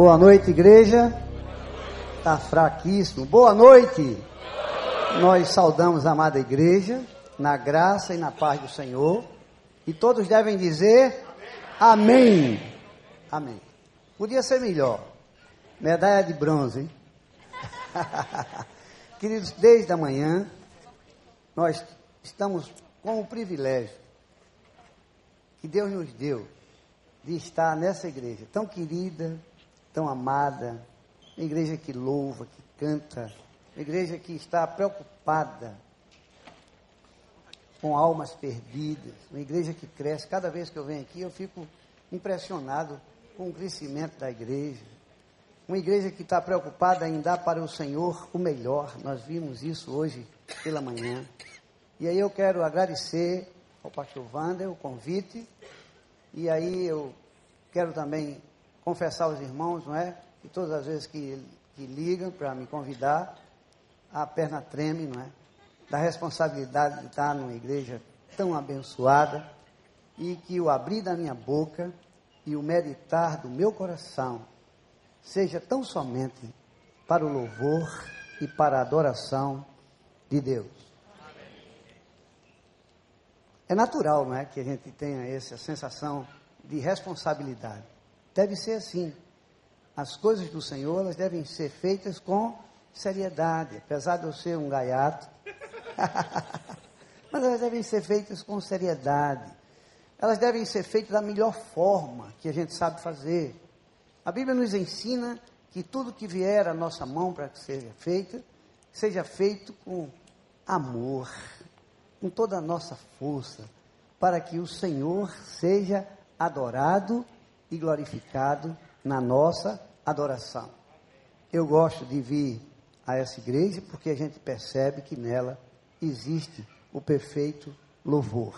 Boa noite, igreja. Está fraquíssimo. Boa noite. Nós saudamos a amada igreja, na graça e na paz do Senhor. E todos devem dizer amém. Amém. Podia ser melhor. Medalha de bronze, hein? Queridos, desde a manhã, nós estamos com o privilégio que Deus nos deu de estar nessa igreja tão querida, tão amada, uma igreja que louva, que canta, uma igreja que está preocupada com almas perdidas, uma igreja que cresce. Cada vez que eu venho aqui, eu fico impressionado com o crescimento da igreja. Uma igreja que está preocupada em dar para o Senhor o melhor. Nós vimos isso hoje pela manhã. E aí eu quero agradecer ao pastor Wander o convite. E aí eu quero também confessar aos irmãos, não é? Que todas as vezes que, que ligam para me convidar, a perna treme, não é? Da responsabilidade de estar numa igreja tão abençoada e que o abrir da minha boca e o meditar do meu coração seja tão somente para o louvor e para a adoração de Deus. É natural, não é, que a gente tenha essa sensação de responsabilidade. Deve ser assim. As coisas do Senhor, elas devem ser feitas com seriedade, apesar de eu ser um gaiato. Mas elas devem ser feitas com seriedade. Elas devem ser feitas da melhor forma que a gente sabe fazer. A Bíblia nos ensina que tudo que vier à nossa mão para que seja feito, seja feito com amor, com toda a nossa força, para que o Senhor seja adorado e glorificado na nossa adoração. Eu gosto de vir a essa igreja porque a gente percebe que nela existe o perfeito louvor.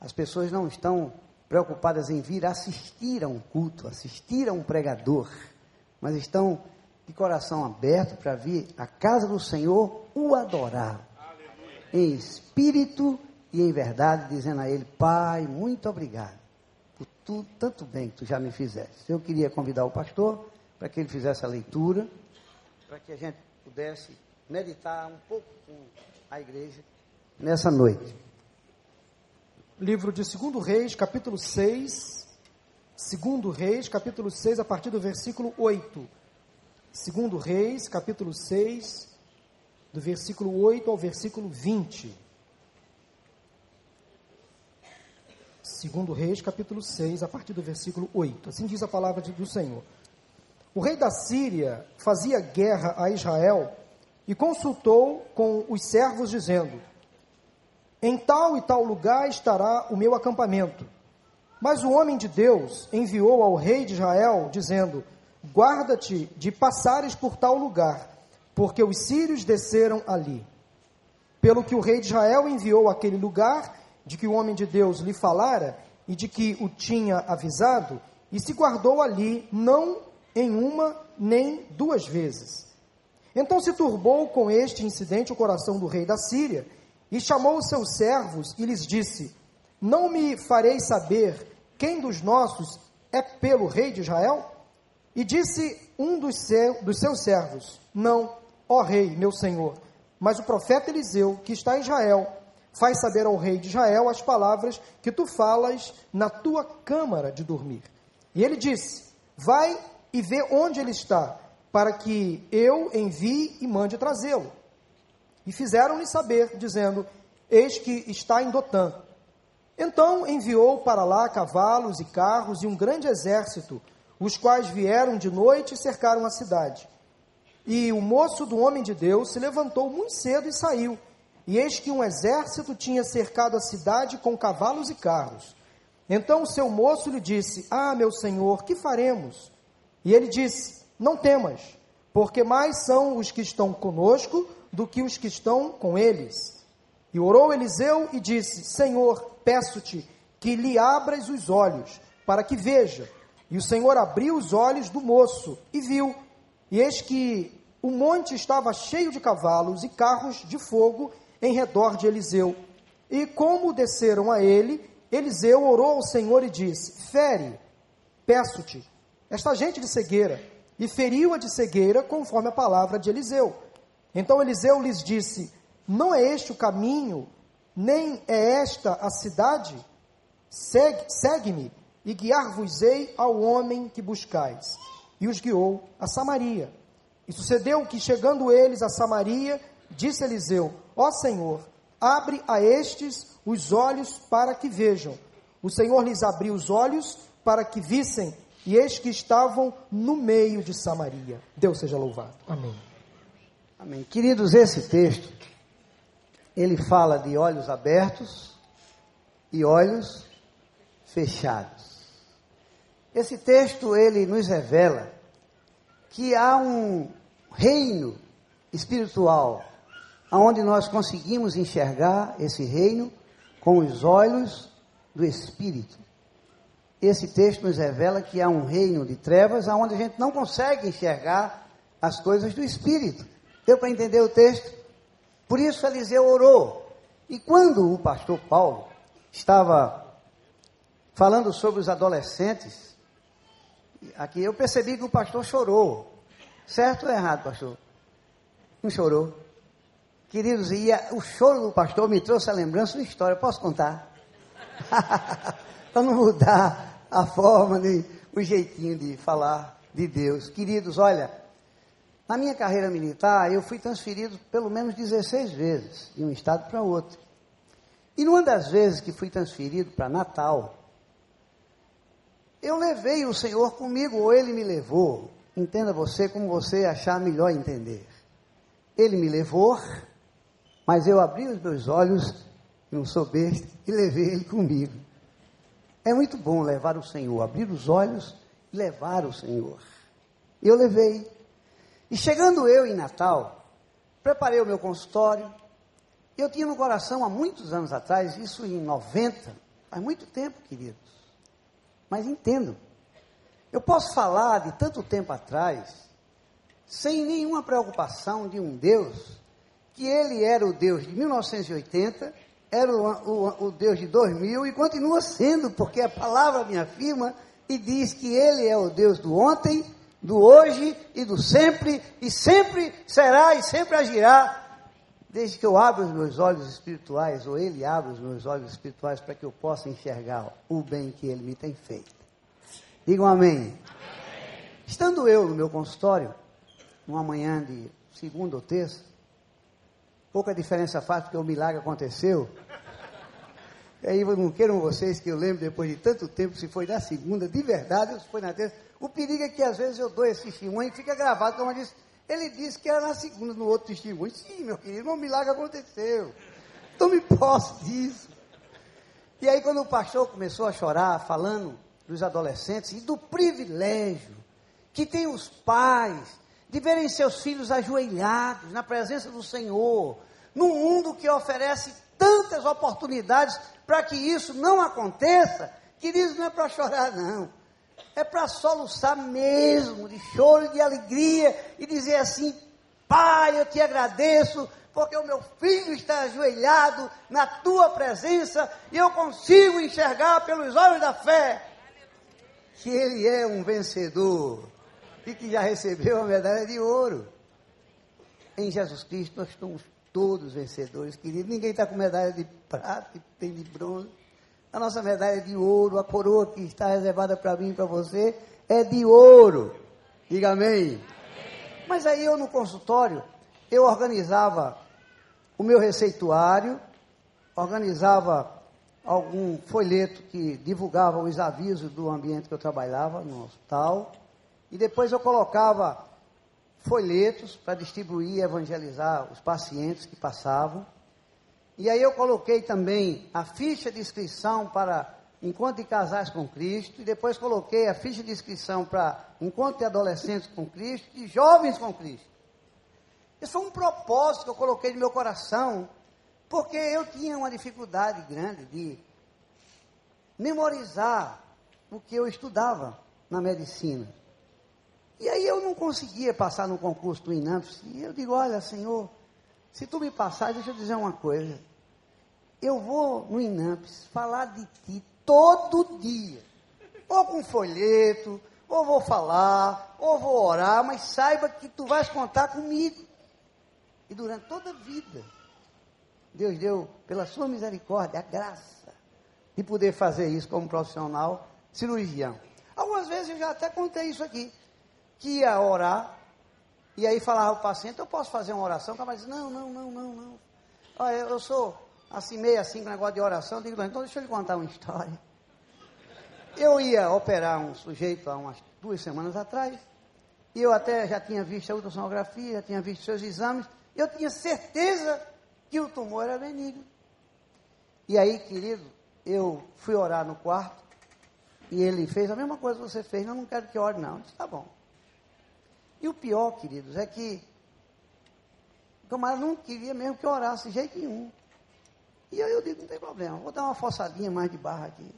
As pessoas não estão preocupadas em vir assistir a um culto, assistir a um pregador, mas estão de coração aberto para vir à casa do Senhor o adorar, em espírito e em verdade, dizendo a Ele: Pai, muito obrigado tu, tanto bem que tu já me fizeste. Eu queria convidar o pastor para que ele fizesse a leitura, para que a gente pudesse meditar um pouco com a igreja nessa noite. Livro de 2 Reis, capítulo 6. 2 Reis, capítulo 6, a partir do versículo 8. 2 Reis, capítulo 6, do versículo 8 ao versículo 20. 2 Reis, capítulo 6, a partir do versículo 8. Assim diz a palavra do Senhor. O rei da Síria fazia guerra a Israel e consultou com os servos, dizendo: em tal e tal lugar estará o meu acampamento. Mas o homem de Deus enviou ao rei de Israel, dizendo: Guarda-te de passares por tal lugar, porque os sírios desceram ali. Pelo que o rei de Israel enviou aquele lugar, de que o homem de Deus lhe falara e de que o tinha avisado, e se guardou ali, não em uma nem duas vezes. Então se turbou com este incidente o coração do rei da Síria, e chamou os seus servos e lhes disse: Não me fareis saber quem dos nossos é pelo rei de Israel? E disse um dos, dos seus servos: Não, ó rei, meu senhor, mas o profeta Eliseu, que está em Israel, faz saber ao rei de Israel as palavras que tu falas na tua câmara de dormir. E ele disse: Vai e vê onde ele está, para que eu envie e mande trazê-lo. E fizeram-lhe saber, dizendo: Eis que está em Dotã. Então enviou para lá cavalos e carros e um grande exército, os quais vieram de noite e cercaram a cidade. E o moço do homem de Deus se levantou muito cedo e saiu. E eis que um exército tinha cercado a cidade com cavalos e carros. Então o seu moço lhe disse: Ah, meu senhor, que faremos? E ele disse: Não temas, porque mais são os que estão conosco do que os que estão com eles. E orou Eliseu e disse: Senhor, peço-te que lhe abras os olhos, para que veja. E o Senhor abriu os olhos do moço e viu. E eis que o monte estava cheio de cavalos e carros de fogo em redor de Eliseu. E como desceram a ele, Eliseu orou ao Senhor e disse: Fere, peço-te, esta gente de cegueira, e feriu-a de cegueira, conforme a palavra de Eliseu. Então Eliseu lhes disse: Não é este o caminho, nem é esta a cidade? Segue-me, segue e guiar-vos-ei ao homem que buscais. E os guiou a Samaria. E sucedeu que, chegando eles a Samaria, disse Eliseu: Ó Senhor, abre a estes os olhos para que vejam. O Senhor lhes abriu os olhos para que vissem, e eis que estavam no meio de Samaria. Deus seja louvado. Amém. Amém. Queridos, esse texto, ele fala de olhos abertos e olhos fechados. Esse texto, ele nos revela que há um reino espiritual aonde nós conseguimos enxergar esse reino com os olhos do Espírito. Esse texto nos revela que há um reino de trevas aonde a gente não consegue enxergar as coisas do Espírito. Deu para entender o texto? Por isso Eliseu orou. E quando o pastor Paulo estava falando sobre os adolescentes, aqui eu percebi que o pastor chorou. Certo ou errado, pastor? Não chorou? Queridos, e o choro do pastor me trouxe a lembrança de uma história. Posso contar? Para não mudar a forma, nem o jeitinho de falar de Deus. Queridos, olha, na minha carreira militar, eu fui transferido pelo menos 16 vezes, de um estado para outro. E numa das vezes que fui transferido para Natal, eu levei o Senhor comigo, ou ele me levou. Entenda você como você achar melhor entender. Ele me levou, mas eu abri os meus olhos, não sou besta, e levei ele comigo. É muito bom levar o Senhor, abrir os olhos e levar o Senhor. Eu levei. E chegando eu em Natal, preparei o meu consultório. Eu tinha no coração há muitos anos atrás, isso em 90, faz muito tempo, queridos. Mas entendo. Eu posso falar de tanto tempo atrás, sem nenhuma preocupação de um Deus, que ele era o Deus de 1980, era o, o, o Deus de 2000 e continua sendo, porque a palavra me afirma e diz que ele é o Deus do ontem, do hoje e do sempre, e sempre será e sempre agirá, desde que eu abra os meus olhos espirituais, ou ele abra os meus olhos espirituais, para que eu possa enxergar o bem que ele me tem feito. Digam amém. amém. Estando eu no meu consultório, numa manhã de segunda ou terça, pouca diferença faz porque o milagre aconteceu. E aí não queiram vocês que eu lembro depois de tanto tempo se foi na segunda, de verdade, ou se foi na terça. O perigo é que às vezes eu dou esse testemunho e fica gravado, como eu disse, ele disse que era na segunda, no outro testemunho. Sim, meu querido, um milagre aconteceu. Tome posse disso. E aí quando o pastor começou a chorar, falando dos adolescentes e do privilégio que tem os pais de verem seus filhos ajoelhados na presença do Senhor, num mundo que oferece tantas oportunidades para que isso não aconteça, queridos, não é para chorar, não. É para soluçar mesmo, de choro e de alegria, e dizer assim: Pai, eu te agradeço, porque o meu filho está ajoelhado na tua presença e eu consigo enxergar pelos olhos da fé que ele é um vencedor e que já recebeu a medalha de ouro. Em Jesus Cristo nós somos todos vencedores, queridos. Ninguém está com medalha de prata, tem de bronze. A nossa medalha de ouro, a coroa que está reservada para mim e para você, é de ouro. Diga amém. amém. Mas aí eu no consultório, eu organizava o meu receituário, organizava algum folheto que divulgava os avisos do ambiente que eu trabalhava no hospital. E depois eu colocava folhetos para distribuir e evangelizar os pacientes que passavam. E aí eu coloquei também a ficha de inscrição para encontro de casais com Cristo. E depois coloquei a ficha de inscrição para encontro de adolescentes com Cristo e jovens com Cristo. Isso foi um propósito que eu coloquei no meu coração porque eu tinha uma dificuldade grande de memorizar o que eu estudava na medicina. E aí eu não conseguia passar no concurso do INAMPS. E eu digo, olha, Senhor, se tu me passar, deixa eu dizer uma coisa. Eu vou no INAMPS falar de ti todo dia. Ou com folheto, ou vou falar, ou vou orar, mas saiba que tu vais contar comigo. E durante toda a vida, Deus deu, pela sua misericórdia, a graça de poder fazer isso como profissional cirurgião. Algumas vezes eu já até contei isso aqui, que ia orar, e aí falava o paciente, eu posso fazer uma oração? O cara diz, não, não, não, não, não. Olha, eu sou assim, meio assim, com negócio de oração, eu digo, então deixa eu lhe contar uma história. Eu ia operar um sujeito há umas duas semanas atrás, e eu até já tinha visto a ultrassonografia, já tinha visto seus exames, eu tinha certeza que o tumor era benigno. E aí, querido, eu fui orar no quarto, e ele fez a mesma coisa que você fez, não, não quero que ore não. Eu disse, tá bom. E o pior, queridos, é que o camarada não queria mesmo que eu orasse de jeito nenhum. E aí eu digo, não tem problema, vou dar uma forçadinha mais de barra aqui.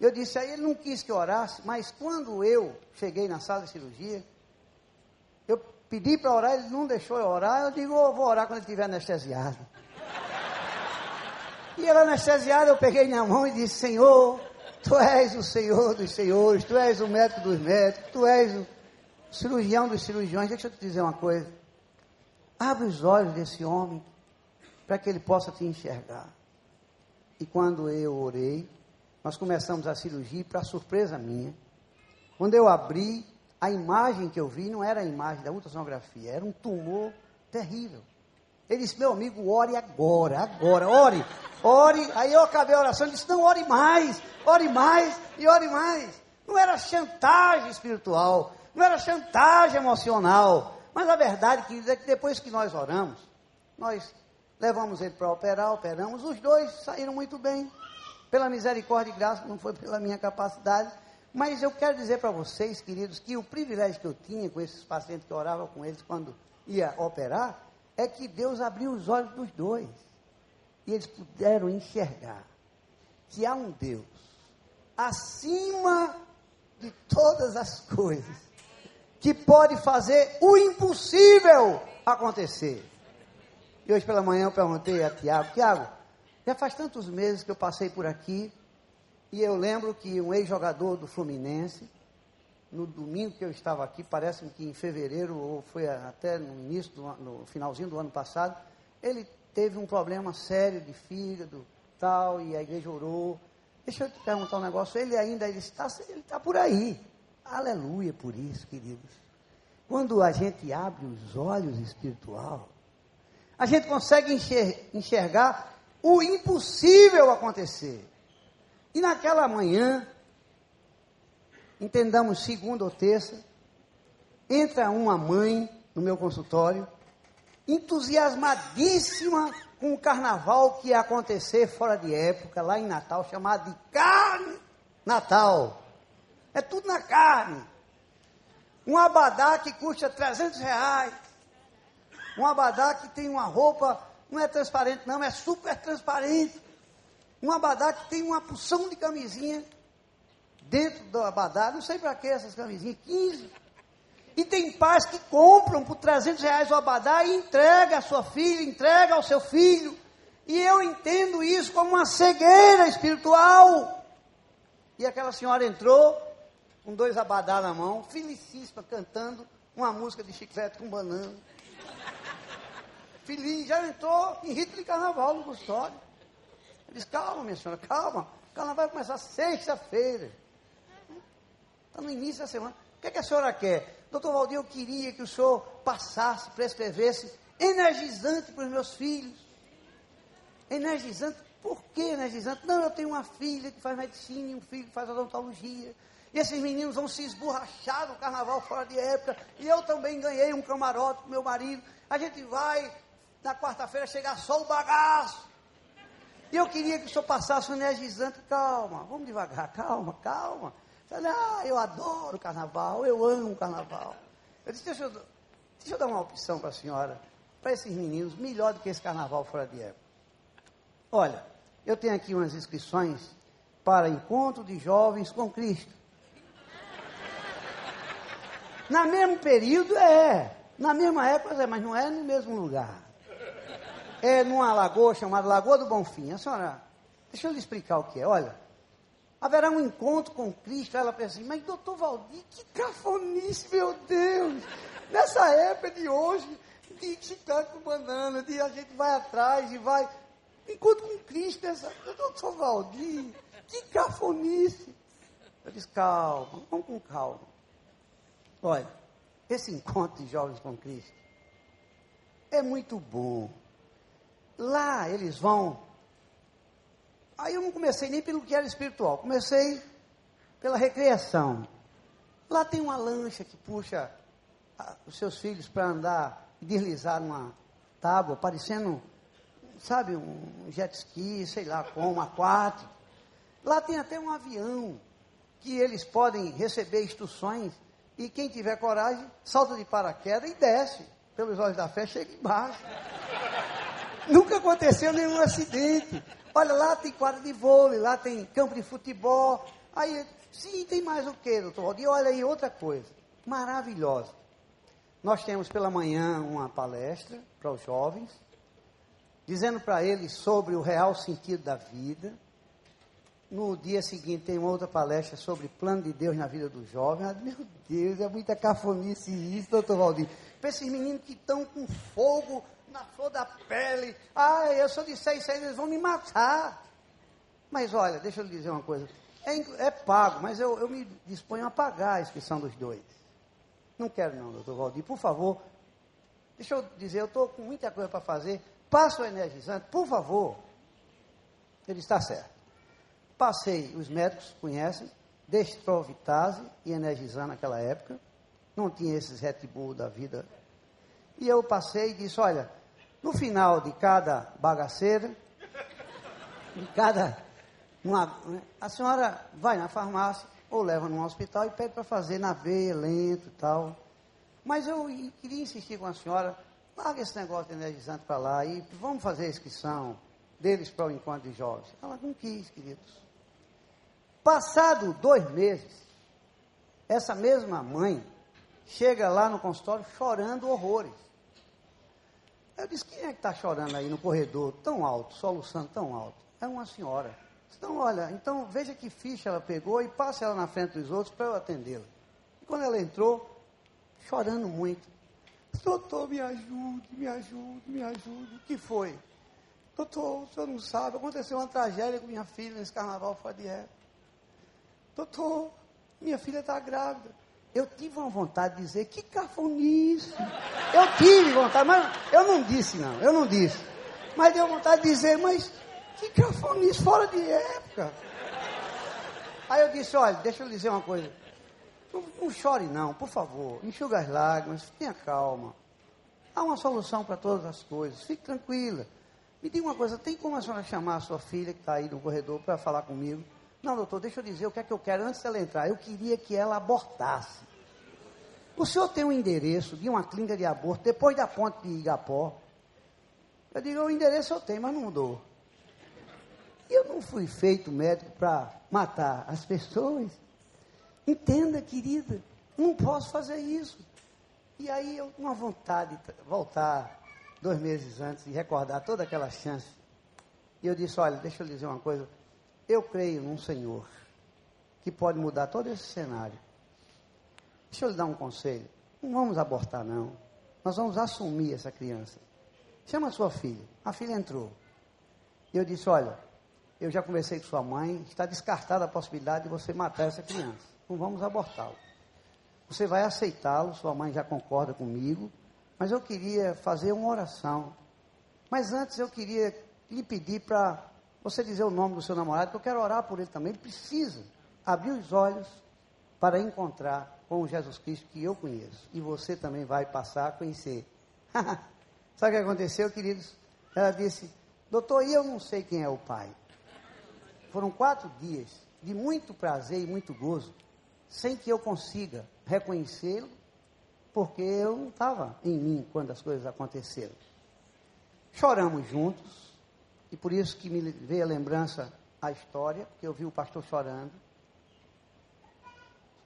Eu disse, aí ele não quis que eu orasse, mas quando eu cheguei na sala de cirurgia, eu pedi para orar, ele não deixou eu orar, eu digo, oh, vou orar quando ele estiver anestesiado. E ele anestesiado, eu peguei na mão e disse, Senhor, Tu és o Senhor dos senhores, Tu és o médico dos médicos, Tu és o cirurgião dos cirurgiões. Deixa eu te dizer uma coisa. Abre os olhos desse homem para que ele possa te enxergar. E quando eu orei, nós começamos a cirurgia para surpresa minha, quando eu abri, a imagem que eu vi não era a imagem da ultrassonografia, era um tumor terrível. Ele disse, meu amigo, ore agora, agora, ore, ore. Aí eu acabei a oração e disse, não, ore mais, ore mais e ore mais. Não era chantagem espiritual, não era chantagem emocional. Mas a verdade, queridos, é que depois que nós oramos, nós levamos ele para operar, operamos, os dois saíram muito bem. Pela misericórdia e graça, não foi pela minha capacidade. Mas eu quero dizer para vocês, queridos, que o privilégio que eu tinha com esses pacientes que eu orava com eles quando ia operar, é que Deus abriu os olhos dos dois. E eles puderam enxergar que há um Deus acima de todas as coisas que pode fazer o impossível acontecer. E hoje pela manhã eu perguntei a Tiago, Tiago, já faz tantos meses que eu passei por aqui, e eu lembro que um ex-jogador do Fluminense, no domingo que eu estava aqui, parece que em fevereiro, ou foi até no início, do, no finalzinho do ano passado, ele teve um problema sério de fígado, tal, e a igreja orou. Deixa eu te perguntar um negócio, ele ainda está, ele está por aí. Aleluia por isso, queridos. Quando a gente abre os olhos espiritual, a gente consegue enxergar o impossível acontecer. E naquela manhã, entendamos segunda ou terça, entra uma mãe no meu consultório, entusiasmadíssima com o carnaval que ia acontecer fora de época, lá em Natal, chamado de carne Natal. É tudo na carne. Um abadá que custa 300 reais. Um abadá que tem uma roupa não é transparente, não, é super transparente. Um abadá que tem uma porção de camisinha dentro do abadá, não sei para que essas camisinhas, 15. E tem pais que compram por 300 reais o abadá e entrega a sua filha, entrega ao seu filho. E eu entendo isso como uma cegueira espiritual. E aquela senhora entrou com dois abadá na mão, felicíssima, cantando uma música de chiclete com banana. Filhinho já entrou em rito de carnaval no consultório. Ele disse, calma, minha senhora, calma. O carnaval vai começar sexta-feira. Está no início da semana. O que, é que a senhora quer? Doutor Valdir, eu queria que o senhor passasse, prescrevesse energizante para os meus filhos. Energizante? Por que energizante? Não, eu tenho uma filha que faz medicina e um filho que faz odontologia. E esses meninos vão se esborrachar no carnaval fora de época. E eu também ganhei um camarote com meu marido. A gente vai na quarta-feira chegar só o bagaço. E eu queria que o senhor passasse um energizante. Calma, vamos devagar, calma, calma. Falei, ah, eu adoro carnaval, eu amo carnaval. Eu disse, deixa eu, deixa eu dar uma opção para a senhora, para esses meninos, melhor do que esse carnaval fora de época. Olha, eu tenho aqui umas inscrições para encontro de jovens com Cristo. Na mesmo período é, na mesma época é, mas não é no mesmo lugar é numa lagoa chamada Lagoa do Bonfim. A senhora, deixa eu lhe explicar o que é. Olha, haverá um encontro com Cristo. Ela pensa assim, mas doutor Valdir, que cafonice, meu Deus! Nessa época de hoje, de chiclete com banana, de a gente vai atrás e vai. Encontro com Cristo, essa. Doutor Valdir, que cafonice! Eu disse, calma, vamos com calma. Olha, esse encontro de jovens com Cristo é muito bom. Lá eles vão Aí eu não comecei nem pelo que era espiritual, comecei pela recreação. Lá tem uma lancha que puxa a, os seus filhos para andar e deslizar numa tábua, parecendo, sabe, um jet ski, sei lá como, aquático. Lá tem até um avião que eles podem receber instruções e quem tiver coragem salta de paraquedas e desce pelos olhos da fé, chega embaixo. Nunca aconteceu nenhum acidente. Olha, lá tem quadra de vôlei, lá tem campo de futebol. Aí, sim, tem mais o que, doutor Valdir? Olha aí, outra coisa, maravilhosa. Nós temos pela manhã uma palestra para os jovens, dizendo para eles sobre o real sentido da vida. No dia seguinte tem outra palestra sobre plano de Deus na vida dos jovens. Meu Deus, é muita cafonice isso, doutor Valdir. Para esses meninos que estão com fogo na flor da pele. Ah, eu sou de seis, seis, eles vão me matar. Mas olha, deixa eu lhe dizer uma coisa. É, é pago, mas eu, eu, me disponho a pagar a inscrição dos dois. Não quero não, doutor Valdir. Por favor, deixa eu dizer, eu estou com muita coisa para fazer. Passa o energizante, por favor. Ele está certo. Passei, os médicos conhecem, destrovitase e energizante naquela época. Não tinha esses Red Bull da vida. E eu passei e disse, olha, no final de cada bagaceira, de cada. Uma, a senhora vai na farmácia ou leva num hospital e pede para fazer na veia, lento e tal. Mas eu queria insistir com a senhora, larga esse negócio de energizante para lá e vamos fazer a inscrição deles para o encontro de jovens. Ela não quis, queridos. Passado dois meses, essa mesma mãe chega lá no consultório chorando horrores. Eu disse, quem é que está chorando aí no corredor, tão alto, soluçando tão alto? É uma senhora. Então, olha, então veja que ficha ela pegou e passe ela na frente dos outros para eu atendê-la. E quando ela entrou, chorando muito, doutor, me ajude, me ajude, me ajude. O que foi? Doutor, o senhor não sabe, aconteceu uma tragédia com minha filha nesse carnaval fora de época. Doutor, minha filha está grávida. Eu tive uma vontade de dizer, que cafonice. Eu tive vontade, mas eu não disse não, eu não disse. Mas deu vontade de dizer, mas que cafonice, fora de época. Aí eu disse, olha, deixa eu lhe dizer uma coisa. Não, não chore não, por favor. Enxuga as lágrimas, tenha calma. Há uma solução para todas as coisas, fique tranquila. Me diga uma coisa, tem como a senhora chamar a sua filha que está aí no corredor para falar comigo? Não, doutor, deixa eu dizer o que é que eu quero antes dela entrar. Eu queria que ela abortasse. O senhor tem um endereço de uma clínica de aborto depois da ponte de Igapó. Eu digo, o endereço eu tenho, mas não mudou. Eu não fui feito médico para matar as pessoas. Entenda, querida, não posso fazer isso. E aí eu, uma vontade de voltar dois meses antes e recordar toda aquela chance. E eu disse, olha, deixa eu lhe dizer uma coisa. Eu creio num Senhor que pode mudar todo esse cenário. Deixa eu lhe dar um conselho. Não vamos abortar, não. Nós vamos assumir essa criança. Chama sua filha. A filha entrou. E eu disse: Olha, eu já conversei com sua mãe, está descartada a possibilidade de você matar essa criança. Não vamos abortá-lo. Você vai aceitá-lo, sua mãe já concorda comigo, mas eu queria fazer uma oração. Mas antes eu queria lhe pedir para você dizer o nome do seu namorado, que eu quero orar por ele também. Ele precisa abrir os olhos para encontrar com o Jesus Cristo que eu conheço. E você também vai passar a conhecer. Sabe o que aconteceu, queridos? Ela disse, doutor, e eu não sei quem é o Pai. Foram quatro dias de muito prazer e muito gozo, sem que eu consiga reconhecê-lo, porque eu não estava em mim quando as coisas aconteceram. Choramos juntos, e por isso que me veio a lembrança a história, porque eu vi o pastor chorando.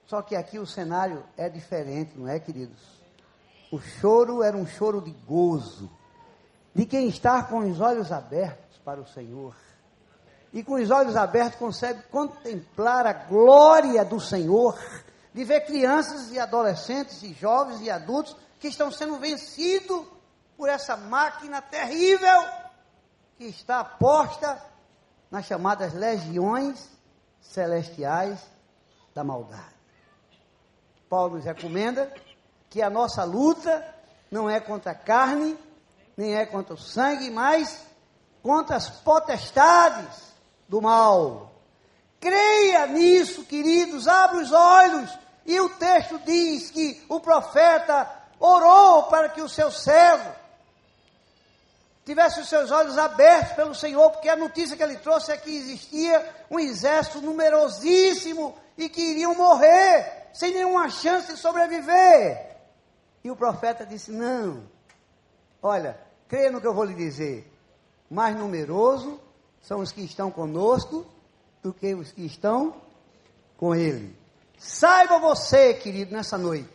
Só que aqui o cenário é diferente, não é, queridos? O choro era um choro de gozo, de quem está com os olhos abertos para o Senhor. e com os olhos abertos consegue contemplar a glória do Senhor, de ver crianças e adolescentes e jovens e adultos que estão sendo vencidos por essa máquina terrível que está posta nas chamadas legiões celestiais da maldade. Paulo nos recomenda que a nossa luta não é contra a carne, nem é contra o sangue, mas contra as potestades do mal. Creia nisso, queridos, abra os olhos. E o texto diz que o profeta orou para que o seu servo tivesse os seus olhos abertos pelo Senhor, porque a notícia que ele trouxe é que existia um exército numerosíssimo e que iriam morrer sem nenhuma chance de sobreviver. E o profeta disse: Não, olha, creia no que eu vou lhe dizer. Mais numeroso são os que estão conosco do que os que estão com ele. Saiba você, querido, nessa noite,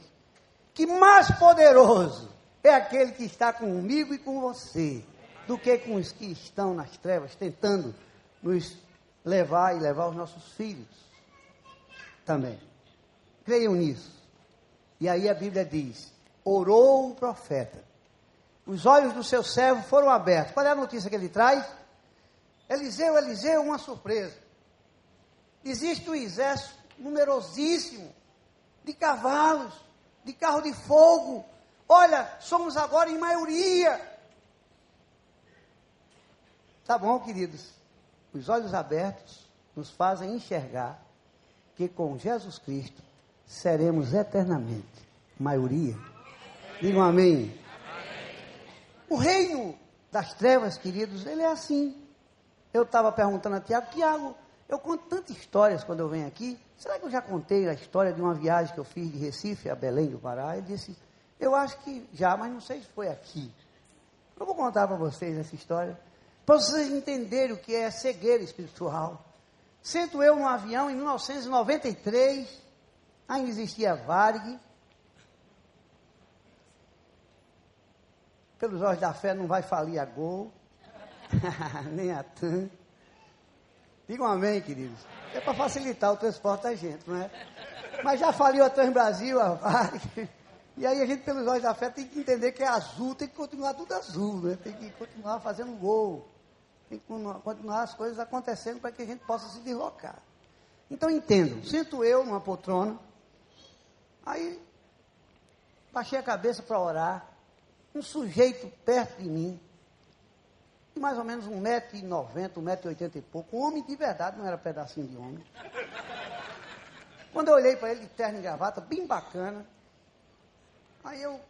que mais poderoso é aquele que está comigo e com você, do que com os que estão nas trevas, tentando nos levar e levar os nossos filhos também. Creiam nisso. E aí a Bíblia diz: orou o profeta. Os olhos do seu servo foram abertos. Qual é a notícia que ele traz? Eliseu, Eliseu, uma surpresa. Existe um exército numerosíssimo de cavalos, de carro de fogo. Olha, somos agora em maioria. Tá bom, queridos. Os olhos abertos nos fazem enxergar que com Jesus Cristo seremos eternamente maioria. Digam amém. O reino das trevas, queridos, ele é assim. Eu estava perguntando a Tiago, Tiago, eu conto tantas histórias quando eu venho aqui. Será que eu já contei a história de uma viagem que eu fiz de Recife a Belém do Pará? Ele disse, eu acho que já, mas não sei se foi aqui. Eu vou contar para vocês essa história, para vocês entenderem o que é cegueira espiritual. Sento eu num avião em 1993, ainda existia Varg. Pelos olhos da fé não vai falir a Gol. Nem a TAM. Digam amém, queridos. É para facilitar o transporte da gente, não é? Mas já faliu a Trans Brasil, a Vale. E aí a gente, pelos olhos da fé, tem que entender que é azul, tem que continuar tudo azul, né? Tem que continuar fazendo gol. Que continuar as coisas acontecendo para que a gente possa se deslocar. Então entendo, sinto eu numa poltrona, aí baixei a cabeça para orar, um sujeito perto de mim, mais ou menos 1,90m, 1,80m e pouco. Um homem de verdade, não era pedacinho de homem. Quando eu olhei para ele de terno e gravata, bem bacana, aí eu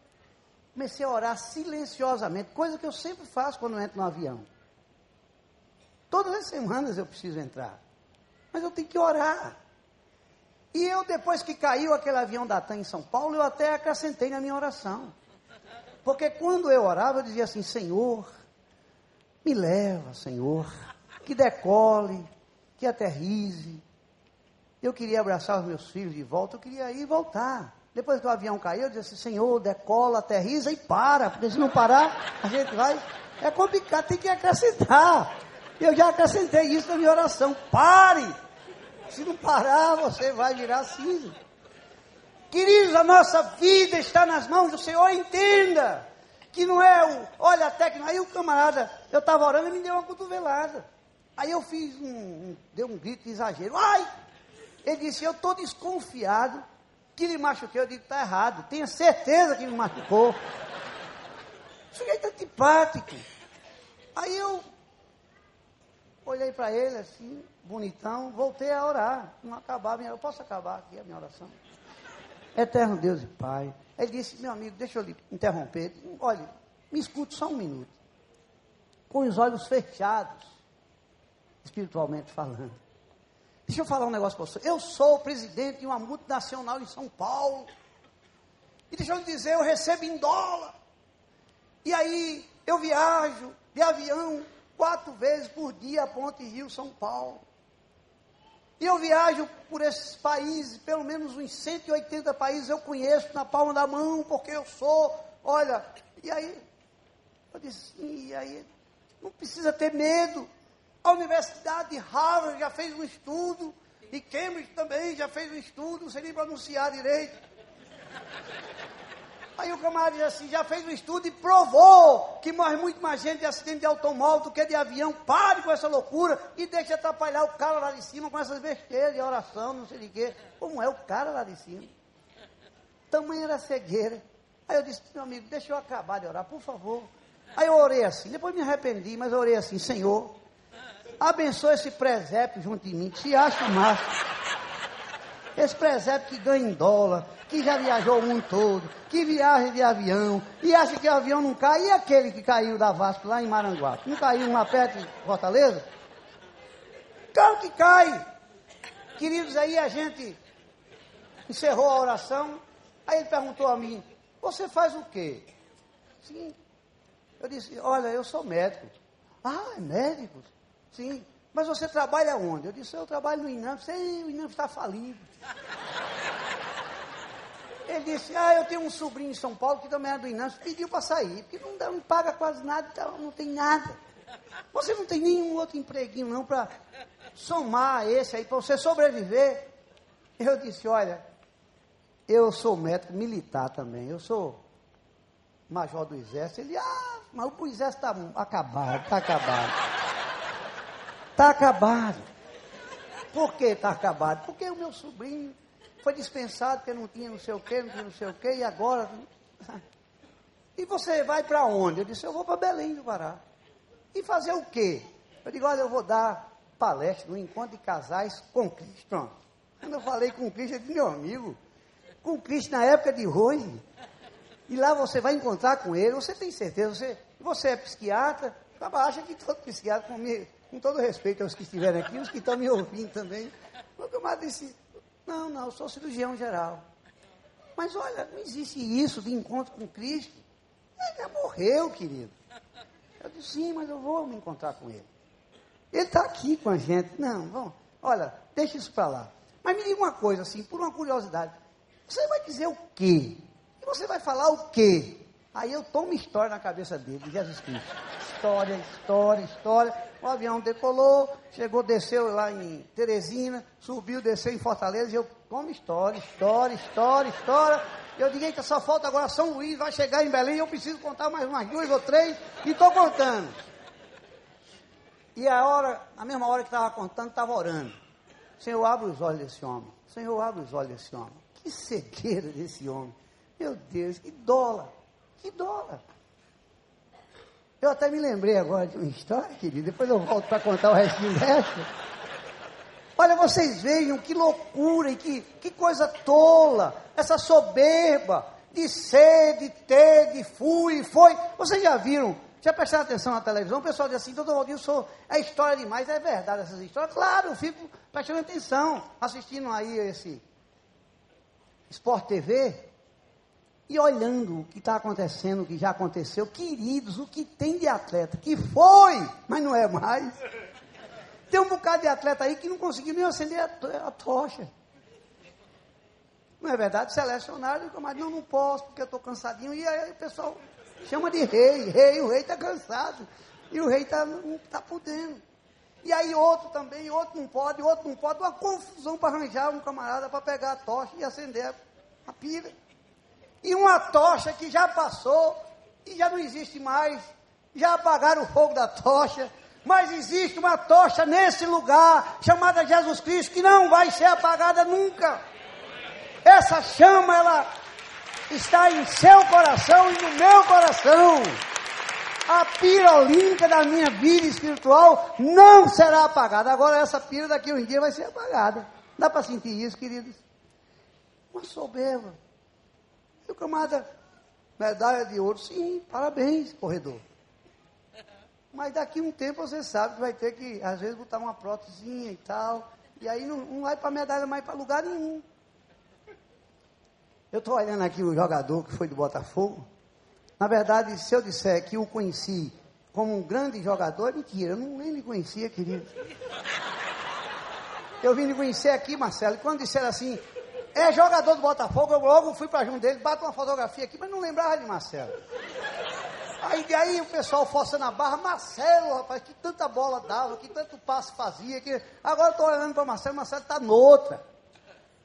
comecei a orar silenciosamente, coisa que eu sempre faço quando entro no avião. Todas as semanas eu preciso entrar, mas eu tenho que orar. E eu, depois que caiu aquele avião da TAM em São Paulo, eu até acrescentei na minha oração. Porque quando eu orava, eu dizia assim: Senhor, me leva, Senhor, que decole, que aterrize. Eu queria abraçar os meus filhos de volta, eu queria ir e voltar. Depois que o avião caiu, eu disse assim, Senhor, decola, aterriza e para, porque se não parar, a gente vai. É complicado, tem que acrescentar. Eu já acrescentei isso na minha oração. Pare! Se não parar, você vai virar cinza. Queridos, a nossa vida está nas mãos do Senhor, entenda que não é o, olha até que aí o camarada, eu estava orando e me deu uma cotovelada. Aí eu fiz um, um deu um grito de exagero. Ai! Ele disse, eu estou desconfiado que lhe machuquei. Eu digo, está errado. Tenha certeza que me machucou. O sujeito antipático. Aí eu olhei para ele assim, bonitão, voltei a orar. Não acabava, eu posso acabar aqui a minha oração. Eterno Deus e Pai. Ele disse, meu amigo, deixa eu lhe interromper. Olha, me escute só um minuto. Com os olhos fechados, espiritualmente falando. Deixa eu falar um negócio para você. Eu sou o presidente de uma multinacional em São Paulo. E deixa eu lhe dizer, eu recebo em dólar. E aí eu viajo de avião quatro vezes por dia a Ponte Rio, São Paulo. E eu viajo por esses países, pelo menos uns 180 países eu conheço na palma da mão, porque eu sou, olha, e aí, eu disse, e aí, não precisa ter medo, A Universidade de Harvard já fez um estudo, e Cambridge também já fez um estudo, não sei nem pronunciar direito. Aí o camarada diz assim, já fez um estudo e provou que morre muito mais gente de acidente de automóvel do que de avião. Pare com essa loucura e deixe atrapalhar o cara lá de cima com essas besteiras de oração, não sei de quê. Como é o cara lá de cima? Tamanha era cegueira. Aí eu disse, meu amigo, deixa eu acabar de orar, por favor. Aí eu orei assim, depois me arrependi, mas orei assim, Senhor, abençoa esse presépio junto de mim, que se acha massa. Esse presépio que ganha em dólar, que já viajou o mundo todo, que viaja de avião, e acha que o avião não cai, e aquele que caiu da Vasco lá em Maranguape? Não caiu uma perto de Fortaleza? Claro que cai. Queridos, aí a gente encerrou a oração, aí ele perguntou a mim, você faz o quê? Sim. Eu disse, olha, eu sou médico. Ah, é médico? Sim. Mas você trabalha onde? Eu disse, eu trabalho no INAM. Sei, o INAM está falido. Ele disse, ah, eu tenho um sobrinho em São Paulo que também é do INAM. Pediu para sair, porque não, dá, não paga quase nada, então não tem nada. Você não tem nenhum outro empreguinho não para somar esse aí, para você sobreviver. Eu disse, olha, eu sou médico militar também, eu sou major do exército. Ele, ah, mas o exército está acabado, está acabado. Está acabado. Por que está acabado? Porque o meu sobrinho foi dispensado porque não tinha não sei o quê, não tinha não sei o quê, e agora. E você vai para onde? Eu disse, eu vou para Belém do Pará. E fazer o quê? Eu digo, olha, eu vou dar palestra no encontro de casais com Cristo. Quando eu falei com Cristo, eu disse, meu amigo, com Cristo na época de hoje. E lá você vai encontrar com ele, você tem certeza, você, você é psiquiatra, acha que todo psiquiatra, com, com todo respeito aos que estiverem aqui, os que estão me ouvindo também, o camarada disse, não, não, eu sou cirurgião geral. Mas olha, não existe isso de encontro com Cristo. Ele já morreu, querido. Eu disse, sim, mas eu vou me encontrar com ele. Ele está aqui com a gente. Não, vamos, olha, deixa isso para lá. Mas me diga uma coisa, assim, por uma curiosidade. Você vai dizer o quê? E você vai falar o quê? Aí eu tomo história na cabeça dele, de Jesus Cristo. História, história, história. O avião decolou, chegou, desceu lá em Teresina, subiu, desceu em Fortaleza, e eu tomo história, história, história, história. Eu digo, eita, só falta agora São Luís, vai chegar em Belém, eu preciso contar mais umas duas ou três, e estou contando. E a hora, a mesma hora que estava contando, estava orando. Senhor, abre os olhos desse homem. Senhor, abre os olhos desse homem. Que cegueira desse homem. Meu Deus, que dólar. Que dólar. Eu até me lembrei agora de uma história, querido. Depois eu volto para contar o restinho dessa. Olha, vocês vejam que loucura e que, que coisa tola. Essa soberba de ser, de ter, de fui, foi. Vocês já viram já prestaram atenção na televisão? O pessoal diz assim, doutor Valdir, sou, é história demais, é verdade essas histórias. Claro, eu fico prestando atenção, assistindo aí esse Sport TV e olhando o que está acontecendo, o que já aconteceu. Queridos, o que tem de atleta que foi, mas não é mais. Tem um bocado de atleta aí que não conseguiu nem acender a, a tocha. Não é verdade? Selecionaram, mas não, não posso, porque eu estou cansadinho. E aí o pessoal Chama de rei, rei, o rei está cansado. E o rei tá, está podendo. E aí outro também, outro não pode, outro não pode. Uma confusão para arranjar um camarada para pegar a tocha e acender a pilha. E uma tocha que já passou e já não existe mais. Já apagaram o fogo da tocha. Mas existe uma tocha nesse lugar, chamada Jesus Cristo, que não vai ser apagada nunca. Essa chama, ela está em seu coração e no meu coração. A pira olímpica da minha vida espiritual não será apagada. Agora, essa pira daqui a um dia vai ser apagada. Dá para sentir isso, queridos? Uma soberba. O camarada, medalha de ouro, sim, parabéns, corredor. Mas daqui um tempo você sabe que vai ter que, às vezes, botar uma prótesinha e tal. E aí não, não vai para medalha mais para lugar nenhum. Eu estou olhando aqui o jogador que foi do Botafogo. Na verdade, se eu disser que o conheci como um grande jogador, é mentira. Eu não, nem lhe conhecia, querido. Eu vim lhe conhecer aqui, Marcelo, quando disseram assim, é jogador do Botafogo, eu logo fui para junto dele, bato uma fotografia aqui, mas não lembrava de Marcelo. Aí, aí o pessoal forçando a barra, Marcelo, rapaz, que tanta bola dava, que tanto passe fazia, que agora estou olhando para Marcelo, Marcelo está noutra.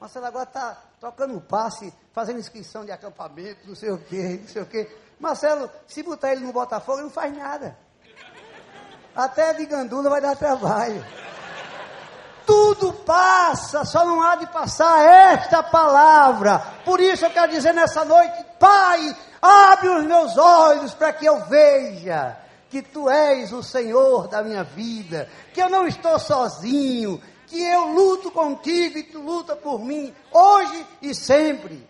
Marcelo agora está trocando passe, fazendo inscrição de acampamento, não sei o quê, não sei o quê. Marcelo, se botar ele no Botafogo, ele não faz nada. Até de gandula vai dar trabalho. Tudo passa, só não há de passar esta palavra. Por isso eu quero dizer nessa noite, Pai, abre os meus olhos para que eu veja que tu és o Senhor da minha vida, que eu não estou sozinho, que eu luto contigo e tu luta por mim, hoje e sempre.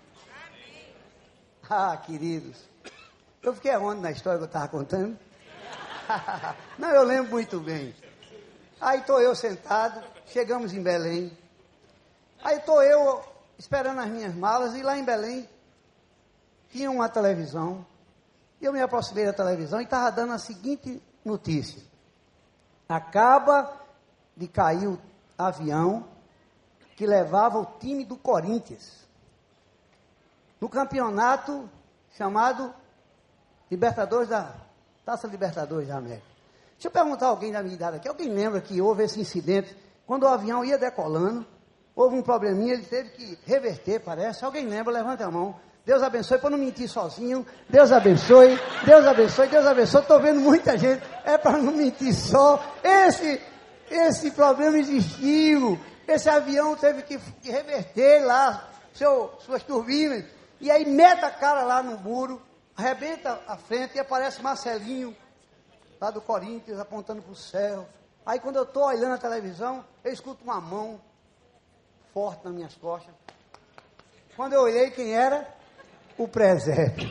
Ah, queridos, eu fiquei aonde na história que eu estava contando? Não, eu lembro muito bem. Aí estou eu sentado, chegamos em Belém. Aí estou eu esperando as minhas malas e lá em Belém tinha uma televisão. E eu me aproximei da televisão e estava dando a seguinte notícia. Acaba de cair o avião que levava o time do Corinthians no campeonato chamado Libertadores da Taça Libertadores da América. Deixa eu perguntar a alguém da minha idade aqui. Alguém lembra que houve esse incidente quando o avião ia decolando? Houve um probleminha, ele teve que reverter, parece. Alguém lembra? Levanta a mão. Deus abençoe, para não mentir sozinho. Deus abençoe, Deus abençoe, Deus abençoe. Estou vendo muita gente, é para não mentir só. Esse, esse problema existiu. Esse avião teve que reverter lá seu, suas turbinas. E aí mete a cara lá no muro arrebenta a frente e aparece Marcelinho, lá do Corinthians, apontando para o céu. Aí quando eu estou olhando a televisão, eu escuto uma mão forte nas minhas costas. Quando eu olhei quem era, o presépio.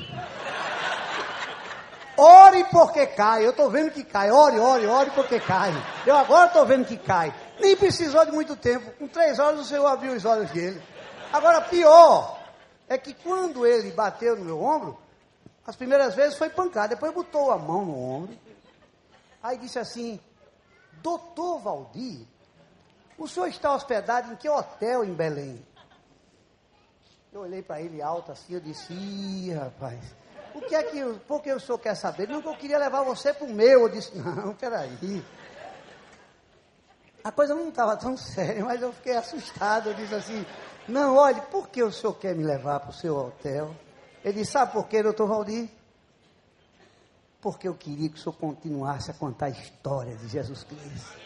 Ore porque cai. Eu estou vendo que cai. Ore, ore, ore porque cai. Eu agora estou vendo que cai. Nem precisou de muito tempo. Com três horas o Senhor abriu os olhos dele. Agora, pior é que quando ele bateu no meu ombro, as primeiras vezes foi pancada, depois botou a mão no ombro. Aí disse assim: Doutor Valdir, o senhor está hospedado em que hotel em Belém? Eu olhei para ele alto assim, eu disse, ih, rapaz, o que é que, por que o senhor quer saber? Não, que eu queria levar você para o meu. Eu disse, não, peraí. A coisa não estava tão séria, mas eu fiquei assustado. Eu disse assim, não, olhe, por que o senhor quer me levar para o seu hotel? Ele disse, sabe por quê, doutor Valdir? Porque eu queria que o senhor continuasse a contar a história de Jesus Cristo.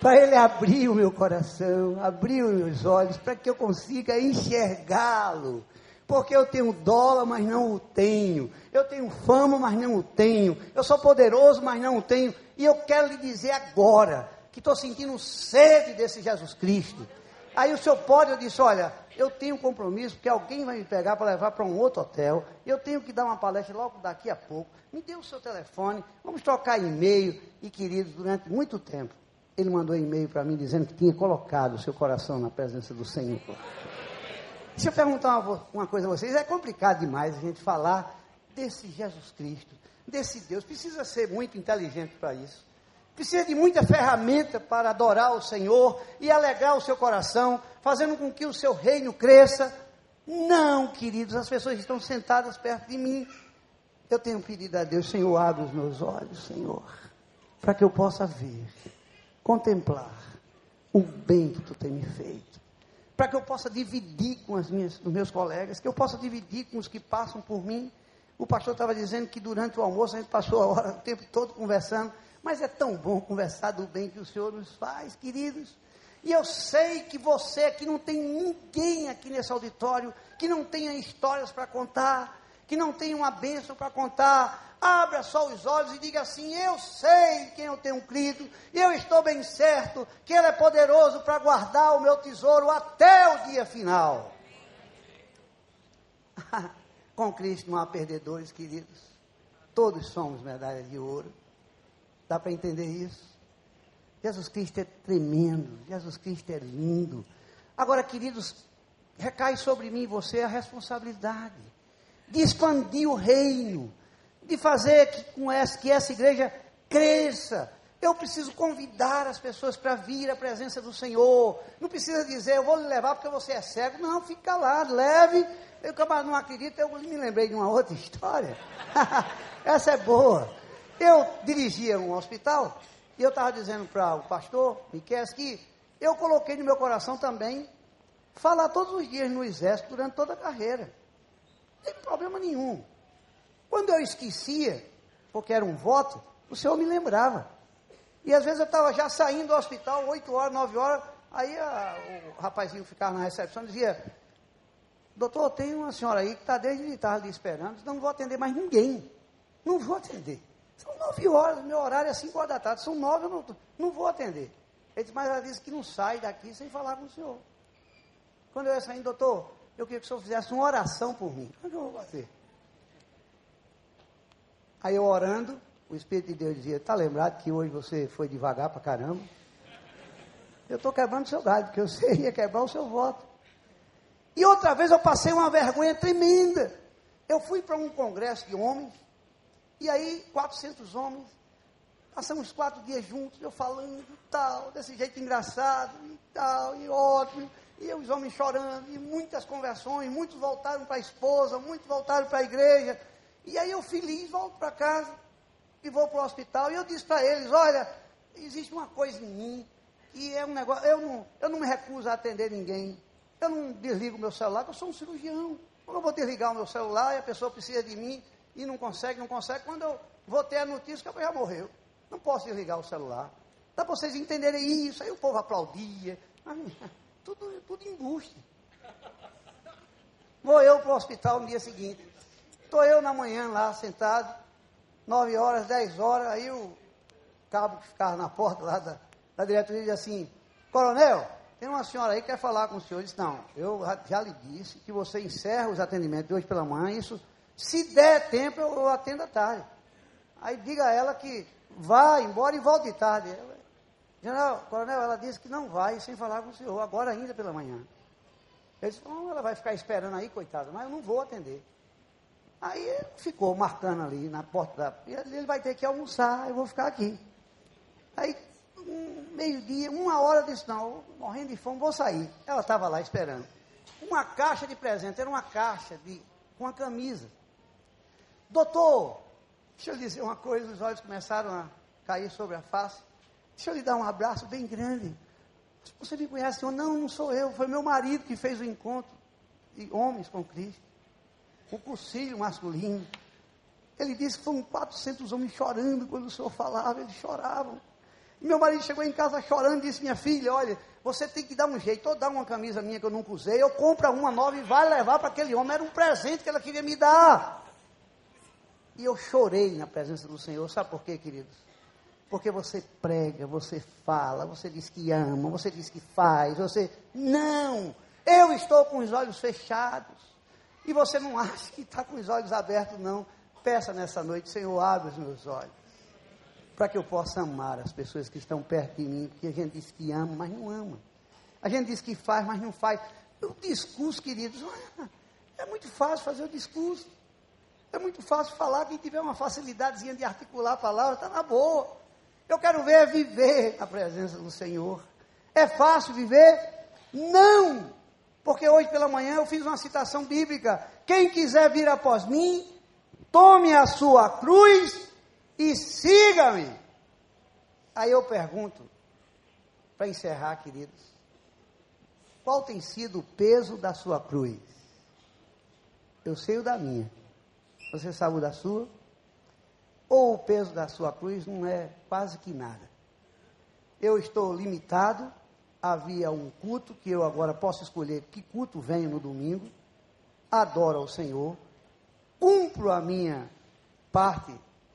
Para ele abrir o meu coração, abrir os meus olhos, para que eu consiga enxergá-lo. Porque eu tenho dólar, mas não o tenho. Eu tenho fama, mas não o tenho. Eu sou poderoso, mas não o tenho. E eu quero lhe dizer agora que estou sentindo sede desse Jesus Cristo. Aí o senhor pode, eu disse, olha, eu tenho um compromisso, porque alguém vai me pegar para levar para um outro hotel, eu tenho que dar uma palestra logo daqui a pouco, me dê o seu telefone, vamos trocar e-mail, e queridos, durante muito tempo, ele mandou e-mail para mim dizendo que tinha colocado o seu coração na presença do Senhor. Deixa eu perguntar uma, uma coisa a vocês, é complicado demais a gente falar desse Jesus Cristo, desse Deus, precisa ser muito inteligente para isso. Precisa de muita ferramenta para adorar o Senhor e alegrar o seu coração, fazendo com que o seu reino cresça. Não, queridos, as pessoas estão sentadas perto de mim. Eu tenho pedido a Deus, Senhor, abre os meus olhos, Senhor, para que eu possa ver, contemplar o bem que tu tem me feito. Para que eu possa dividir com as minhas, os meus colegas, que eu possa dividir com os que passam por mim. O pastor estava dizendo que durante o almoço a gente passou a hora, o tempo todo conversando. Mas é tão bom conversar do bem que o Senhor nos faz, queridos. E eu sei que você que não tem ninguém aqui nesse auditório que não tenha histórias para contar, que não tenha uma bênção para contar. Abra só os olhos e diga assim: Eu sei quem eu tenho crido, eu estou bem certo que Ele é poderoso para guardar o meu tesouro até o dia final. Com Cristo não há perdedores, queridos. Todos somos medalhas de ouro. Dá para entender isso? Jesus Cristo é tremendo, Jesus Cristo é lindo. Agora, queridos, recai sobre mim e você a responsabilidade de expandir o reino, de fazer que, com essa, que essa igreja cresça, Eu preciso convidar as pessoas para vir à presença do Senhor. Não precisa dizer, eu vou lhe levar porque você é cego. Não, fica calado, leve. Eu não acredita, eu me lembrei de uma outra história. Essa é boa. Eu dirigia um hospital e eu estava dizendo para o pastor Miquel que eu coloquei no meu coração também falar todos os dias no exército durante toda a carreira. Não tem problema nenhum. Quando eu esquecia, porque era um voto, o Senhor me lembrava. E às vezes eu estava já saindo do hospital, 8 horas, 9 horas, aí a, o rapazinho ficava na recepção e dizia, doutor, tem uma senhora aí que está desde de tarde esperando, não vou atender mais ninguém. Não vou atender. São 9 horas, meu horário é 5 horas da tarde, são 9, eu não, não vou atender. Ele disse, mas ela disse que não sai daqui sem falar com o senhor. Quando eu ia saindo, doutor, eu queria que o senhor fizesse uma oração por mim. O que eu vou fazer? Aí eu orando, o Espírito de Deus dizia, está lembrado que hoje você foi devagar para caramba? Eu estou quebrando seu galho, porque eu sei ia quebrar o seu voto. E outra vez eu passei uma vergonha tremenda. Eu fui para um congresso de homens, e aí 400 homens, passamos quatro dias juntos, eu falando tal, desse jeito engraçado e tal, e ótimo. E os homens chorando, e muitas conversões, muitos voltaram para a esposa, muitos voltaram para a igreja. E aí eu feliz, volto para casa e vou para o hospital. E eu disse para eles, olha, existe uma coisa em mim, que é um negócio, eu não, eu não me recuso a atender ninguém. Eu não desligo meu celular, porque eu sou um cirurgião. Como eu vou desligar o meu celular e a pessoa precisa de mim e não consegue, não consegue, quando eu vou ter a notícia que a já morreu. Não posso desligar o celular. Dá para vocês entenderem isso. Aí o povo aplaudia. Tudo, tudo embuste. Vou eu para o hospital no dia seguinte. Estou eu na manhã lá, sentado, nove horas, dez horas, aí o cabo que ficava na porta lá da, da diretoria diz assim, coronel, tem uma senhora aí que quer falar com o senhor. Ele disse, não, eu já lhe disse que você encerra os atendimentos de hoje pela manhã, isso, se der tempo, eu, eu atendo à tarde. Aí diga a ela que vá embora e volte de tarde. General, coronel, ela disse que não vai sem falar com o senhor, agora ainda pela manhã. Ele disse, não, ela vai ficar esperando aí, coitada, mas eu não vou atender. Aí ficou marcando ali na porta da. Ele vai ter que almoçar, eu vou ficar aqui. Aí, um, meio-dia, uma hora, eu disse: Não, morrendo de fome, vou sair. Ela estava lá esperando. Uma caixa de presente, era uma caixa de, com uma camisa. Doutor, deixa eu dizer uma coisa: os olhos começaram a cair sobre a face. Deixa eu lhe dar um abraço bem grande. Você me conhece? Eu, não, não sou eu. Foi meu marido que fez o encontro de homens com Cristo. O cursilho masculino. Ele disse que foram 400 homens chorando quando o senhor falava. Eles choravam. E meu marido chegou em casa chorando e disse: Minha filha, olha, você tem que dar um jeito. Ou dar uma camisa minha que eu nunca usei. Eu compro uma nova e vai levar para aquele homem. Era um presente que ela queria me dar. E eu chorei na presença do Senhor. Sabe por quê, queridos? Porque você prega, você fala, você diz que ama, você diz que faz, você. Não! Eu estou com os olhos fechados. E você não acha que está com os olhos abertos, não. Peça nessa noite, Senhor, abre os meus olhos. Para que eu possa amar as pessoas que estão perto de mim. Porque a gente diz que ama, mas não ama. A gente diz que faz, mas não faz. O discurso, queridos, é muito fácil fazer o discurso. É muito fácil falar. Quem tiver uma facilidadezinha de articular a palavra, está na boa. Eu quero ver é viver a presença do Senhor. É fácil viver? Não! Porque hoje pela manhã eu fiz uma citação bíblica. Quem quiser vir após mim, tome a sua cruz e siga-me. Aí eu pergunto, para encerrar, queridos, qual tem sido o peso da sua cruz? Eu sei o da minha. Você sabe o da sua? ou o peso da sua cruz não é quase que nada. Eu estou limitado, havia um culto que eu agora posso escolher que culto venho no domingo, adoro ao Senhor, cumpro a minha parte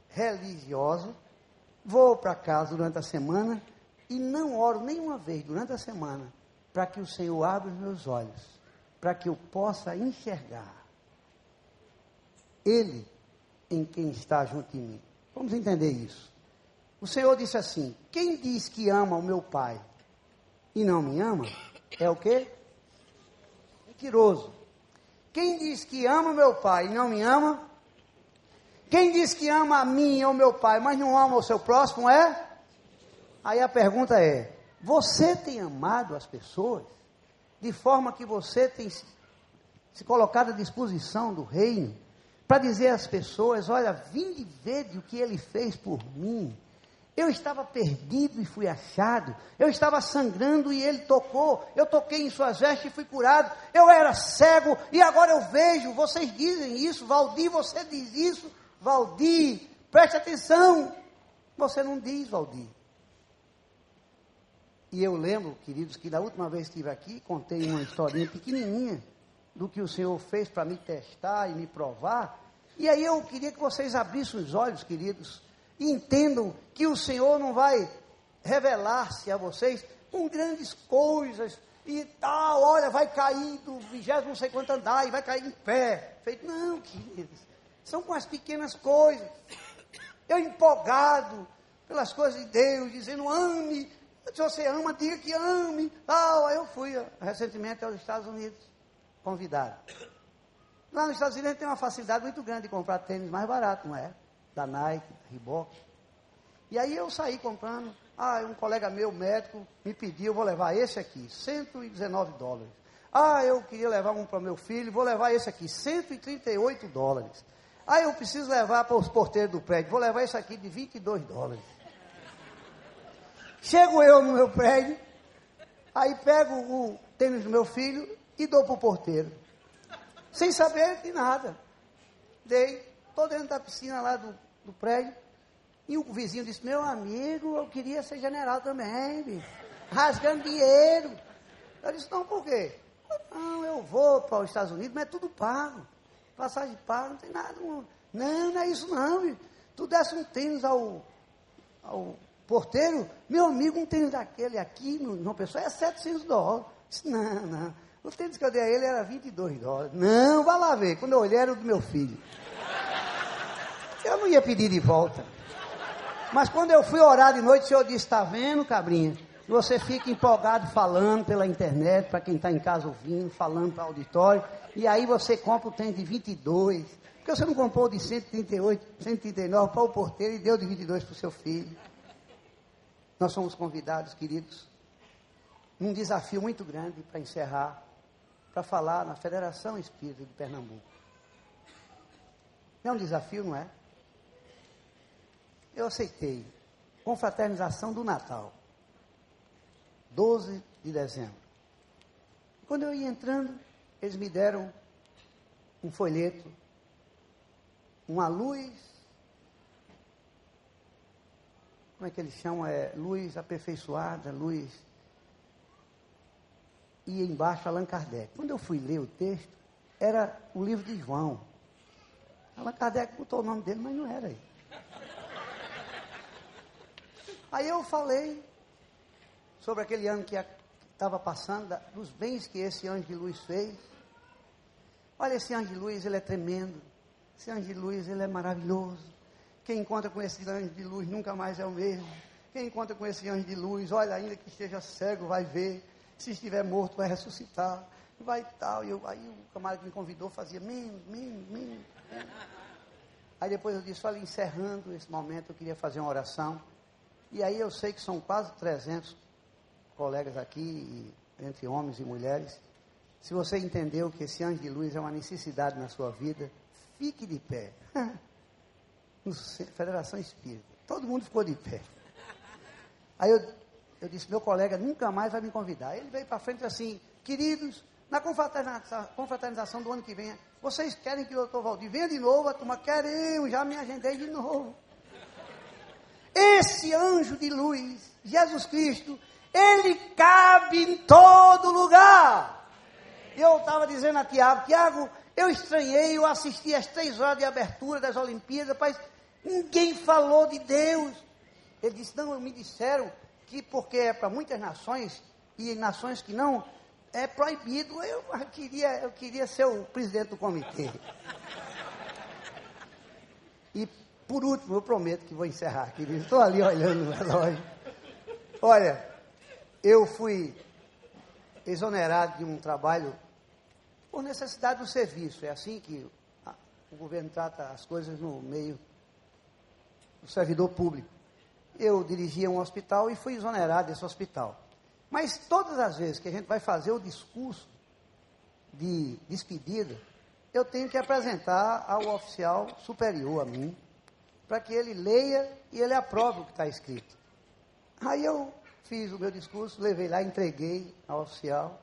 religiosa, vou para casa durante a semana e não oro nenhuma vez durante a semana para que o Senhor abra os meus olhos, para que eu possa enxergar Ele em quem está junto de mim. Vamos entender isso. O Senhor disse assim: Quem diz que ama o meu Pai e não me ama, é o quê? Mentiroso. Quem diz que ama o meu Pai e não me ama, quem diz que ama a mim ou meu Pai, mas não ama o seu próximo, é Aí a pergunta é: você tem amado as pessoas de forma que você tem se colocado à disposição do reino para dizer às pessoas: olha, vinde ver o que ele fez por mim. Eu estava perdido e fui achado. Eu estava sangrando e ele tocou. Eu toquei em suas vestes e fui curado. Eu era cego e agora eu vejo. Vocês dizem isso. Valdir, você diz isso. Valdir, preste atenção. Você não diz, Valdir. E eu lembro, queridos, que da última vez que estive aqui, contei uma historinha pequenininha do que o Senhor fez para me testar e me provar. E aí eu queria que vocês abrissem os olhos, queridos, e entendam que o Senhor não vai revelar-se a vocês com grandes coisas e tal, olha, vai cair do vigésimo não sei quanto andar e vai cair em pé. Feito, não, queridos, são com as pequenas coisas. Eu empolgado pelas coisas de Deus, dizendo, ame, se você ama, diga que ame. Tal. Aí eu fui recentemente aos Estados Unidos convidado. Lá nos Estados Unidos tem uma facilidade muito grande de comprar tênis mais barato, não é? Da Nike, da Reebok. E aí eu saí comprando. Ah, um colega meu, médico, me pediu, vou levar esse aqui, 119 dólares. Ah, eu queria levar um para meu filho, vou levar esse aqui, 138 dólares. Ah, eu preciso levar para os porteiros do prédio, vou levar esse aqui de 22 dólares. Chego eu no meu prédio, aí pego o tênis do meu filho e dou para o porteiro. Sem saber de nada. Dei, estou dentro da piscina lá do, do prédio. E o vizinho disse, meu amigo, eu queria ser general também, bicho. Rasgando dinheiro. Eu disse, não, por quê? Não, eu vou para os Estados Unidos, mas é tudo pago. Passagem paga, não tem nada. Não, não, é isso não, bicho. Tu desse um tênis ao, ao porteiro, meu amigo, um tênis daquele aqui, numa pessoa, é 700 dólares. Disse, não, não. O tênis que eu dei a ele era 22 dólares. Não, vá lá ver. Quando eu olhei, era o do meu filho. Eu não ia pedir de volta. Mas quando eu fui orar de noite, o Senhor disse: Está vendo, cabrinha? Você fica empolgado falando pela internet, para quem está em casa ouvindo, falando para o auditório, e aí você compra o tênis de 22. Porque você não comprou de 138, 139 para o porteiro e deu de 22 para o seu filho. Nós somos convidados, queridos, num desafio muito grande para encerrar para falar na Federação Espírita de Pernambuco. É um desafio, não é? Eu aceitei. Confraternização do Natal. 12 de dezembro. Quando eu ia entrando, eles me deram um folheto, uma luz. Como é que eles chamam? É luz aperfeiçoada, luz e embaixo Allan Kardec. Quando eu fui ler o texto, era o livro de João. Allan Kardec botou o nome dele, mas não era ele. Aí eu falei sobre aquele ano que estava passando, dos bens que esse anjo de luz fez. Olha, esse anjo de luz, ele é tremendo. Esse anjo de luz, ele é maravilhoso. Quem encontra com esse anjo de luz nunca mais é o mesmo. Quem encontra com esse anjo de luz, olha, ainda que esteja cego, vai ver. Se estiver morto, vai ressuscitar. Vai tal. E eu, aí o camarada que me convidou fazia menos, menos, menos. Aí depois eu disse, olha, encerrando esse momento, eu queria fazer uma oração. E aí eu sei que são quase 300 colegas aqui, entre homens e mulheres. Se você entendeu que esse anjo de luz é uma necessidade na sua vida, fique de pé. Federação Espírita. Todo mundo ficou de pé. Aí eu eu disse, meu colega nunca mais vai me convidar. Ele veio para frente assim, queridos, na confraternização, confraternização do ano que vem, vocês querem que o doutor Valdir venha de novo? A turma, queremos, já me agendei de novo. Esse anjo de luz, Jesus Cristo, ele cabe em todo lugar. Eu estava dizendo a Tiago, Tiago, eu estranhei, eu assisti às três horas de abertura das Olimpíadas, mas ninguém falou de Deus. Ele disse, não, me disseram que porque é para muitas nações e nações que não, é proibido. Eu queria, eu queria ser o presidente do comitê. E por último, eu prometo que vou encerrar, querido. Estou ali olhando o relógio. Olha, eu fui exonerado de um trabalho por necessidade do serviço. É assim que o governo trata as coisas no meio do servidor público. Eu dirigia um hospital e fui exonerado desse hospital. Mas todas as vezes que a gente vai fazer o discurso de despedida, eu tenho que apresentar ao oficial superior a mim, para que ele leia e ele aprove o que está escrito. Aí eu fiz o meu discurso, levei lá, entreguei ao oficial.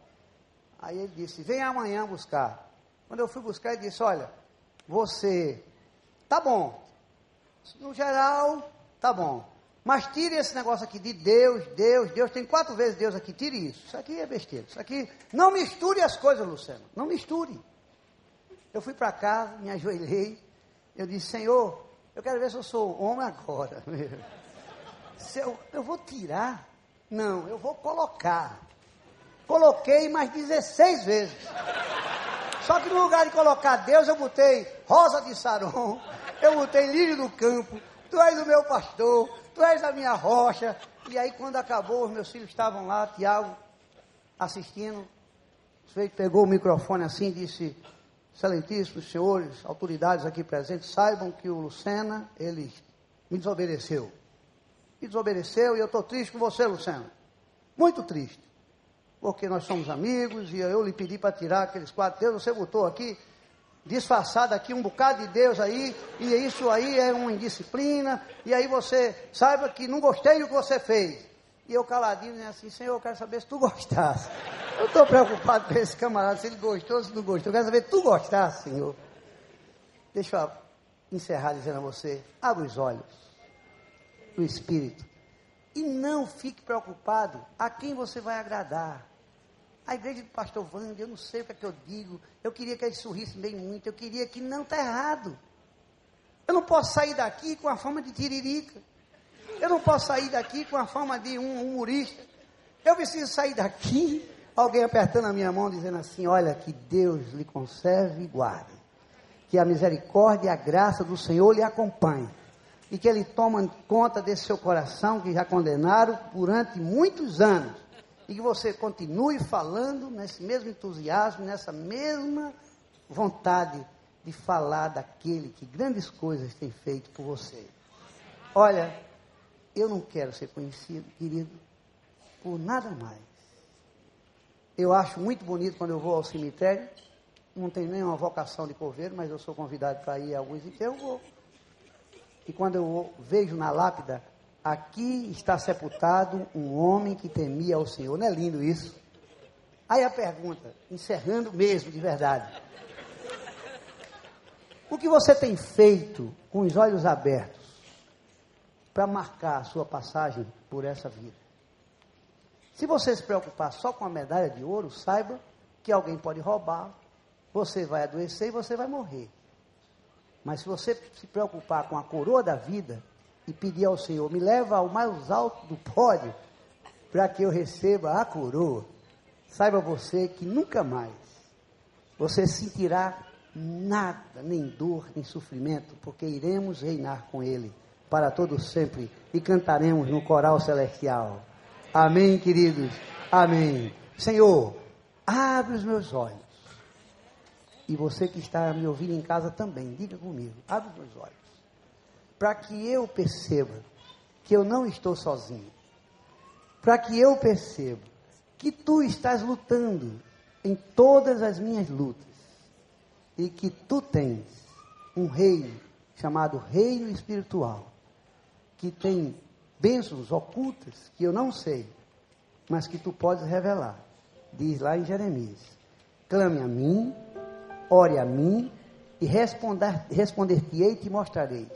Aí ele disse: Vem amanhã buscar. Quando eu fui buscar, ele disse: Olha, você, tá bom. No geral, tá bom. Mas tire esse negócio aqui de Deus, Deus, Deus. Tem quatro vezes Deus aqui. Tire isso. Isso aqui é besteira. Isso aqui. Não misture as coisas, Luciano. Não misture. Eu fui para casa, me ajoelhei. Eu disse: Senhor, eu quero ver se eu sou homem agora. Se eu, eu vou tirar? Não, eu vou colocar. Coloquei mais 16 vezes. Só que no lugar de colocar Deus, eu botei Rosa de Saron, eu botei Lírio do Campo, Tu és o meu pastor, Tu és a minha rocha. E aí, quando acabou, os meus filhos estavam lá, Tiago, assistindo. O sujeito pegou o microfone assim e disse: Excelentíssimos senhores, autoridades aqui presentes, saibam que o Lucena, ele me desobedeceu. Me desobedeceu e eu estou triste com você, Lucena. Muito triste. Porque nós somos amigos e eu lhe pedi para tirar aqueles quatro dedos, você botou aqui, disfarçado aqui um bocado de Deus aí, e isso aí é uma indisciplina, e aí você saiba que não gostei do que você fez. E eu caladinho, né, assim, Senhor, eu quero saber se tu gostasse. Eu estou preocupado com esse camarada, se ele gostou ou se não gostou. Eu quero saber se tu gostasse, Senhor. Deixa eu encerrar dizendo a você, abra os olhos do Espírito. E não fique preocupado a quem você vai agradar. A igreja do pastor Wander, eu não sei o que é que eu digo. Eu queria que eles sorrissem bem muito. Eu queria que não está errado. Eu não posso sair daqui com a forma de tiririca. Eu não posso sair daqui com a forma de um humorista. Eu preciso sair daqui, alguém apertando a minha mão, dizendo assim: Olha, que Deus lhe conserve e guarde. Que a misericórdia e a graça do Senhor lhe acompanhe. E que Ele tome conta desse seu coração que já condenaram durante muitos anos e que você continue falando nesse mesmo entusiasmo, nessa mesma vontade de falar daquele que grandes coisas tem feito por você. Olha, eu não quero ser conhecido, querido, por nada mais. Eu acho muito bonito quando eu vou ao cemitério, não tenho nenhuma vocação de coveiro, mas eu sou convidado para ir a alguns e eu vou. E quando eu vejo na lápida Aqui está sepultado um homem que temia ao Senhor. Não é lindo isso? Aí a pergunta, encerrando mesmo de verdade. O que você tem feito com os olhos abertos para marcar a sua passagem por essa vida? Se você se preocupar só com a medalha de ouro, saiba que alguém pode roubar, você vai adoecer e você vai morrer. Mas se você se preocupar com a coroa da vida, e pedir ao Senhor: me leva ao mais alto do pódio para que eu receba a coroa. Saiba você que nunca mais você sentirá nada, nem dor, nem sofrimento, porque iremos reinar com Ele para todos sempre e cantaremos no coral celestial. Amém, queridos? Amém. Senhor, abre os meus olhos. E você que está me ouvindo em casa também, diga comigo: abre os meus olhos para que eu perceba que eu não estou sozinho, para que eu perceba que tu estás lutando em todas as minhas lutas. E que tu tens um reino chamado reino espiritual que tem bênçãos ocultas que eu não sei, mas que tu podes revelar. Diz lá em Jeremias: clame a mim, ore a mim e responder-te-ei e te mostrarei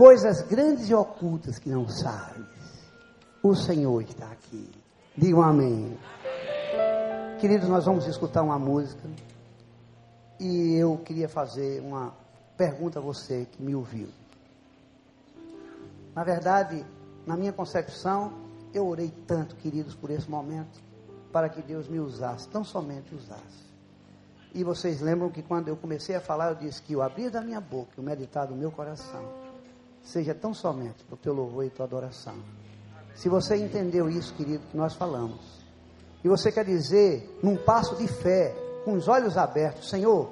coisas grandes e ocultas que não sabes. O Senhor está aqui. Digam amém. amém. Queridos, nós vamos escutar uma música. E eu queria fazer uma pergunta a você que me ouviu. Na verdade, na minha concepção, eu orei tanto, queridos, por esse momento, para que Deus me usasse, tão somente usasse. E vocês lembram que quando eu comecei a falar, eu disse que o abrir da minha boca, o meditar do meu coração, seja tão somente para o teu louvor e tua adoração. Se você entendeu isso, querido, que nós falamos, e você quer dizer, num passo de fé, com os olhos abertos, Senhor,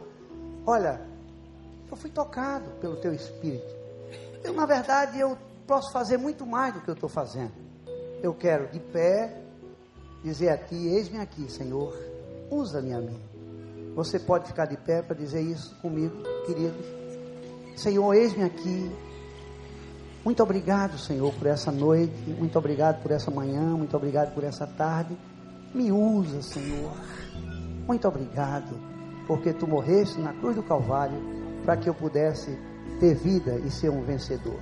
olha, eu fui tocado pelo teu Espírito. Eu, na verdade, eu posso fazer muito mais do que eu estou fazendo. Eu quero de pé dizer a ti: Eis-me aqui, Senhor, usa-me a mim. Você pode ficar de pé para dizer isso comigo, queridos? Senhor, eis-me aqui. Muito obrigado, Senhor, por essa noite. Muito obrigado por essa manhã. Muito obrigado por essa tarde. Me usa, Senhor. Muito obrigado, porque tu morreste na cruz do Calvário para que eu pudesse ter vida e ser um vencedor.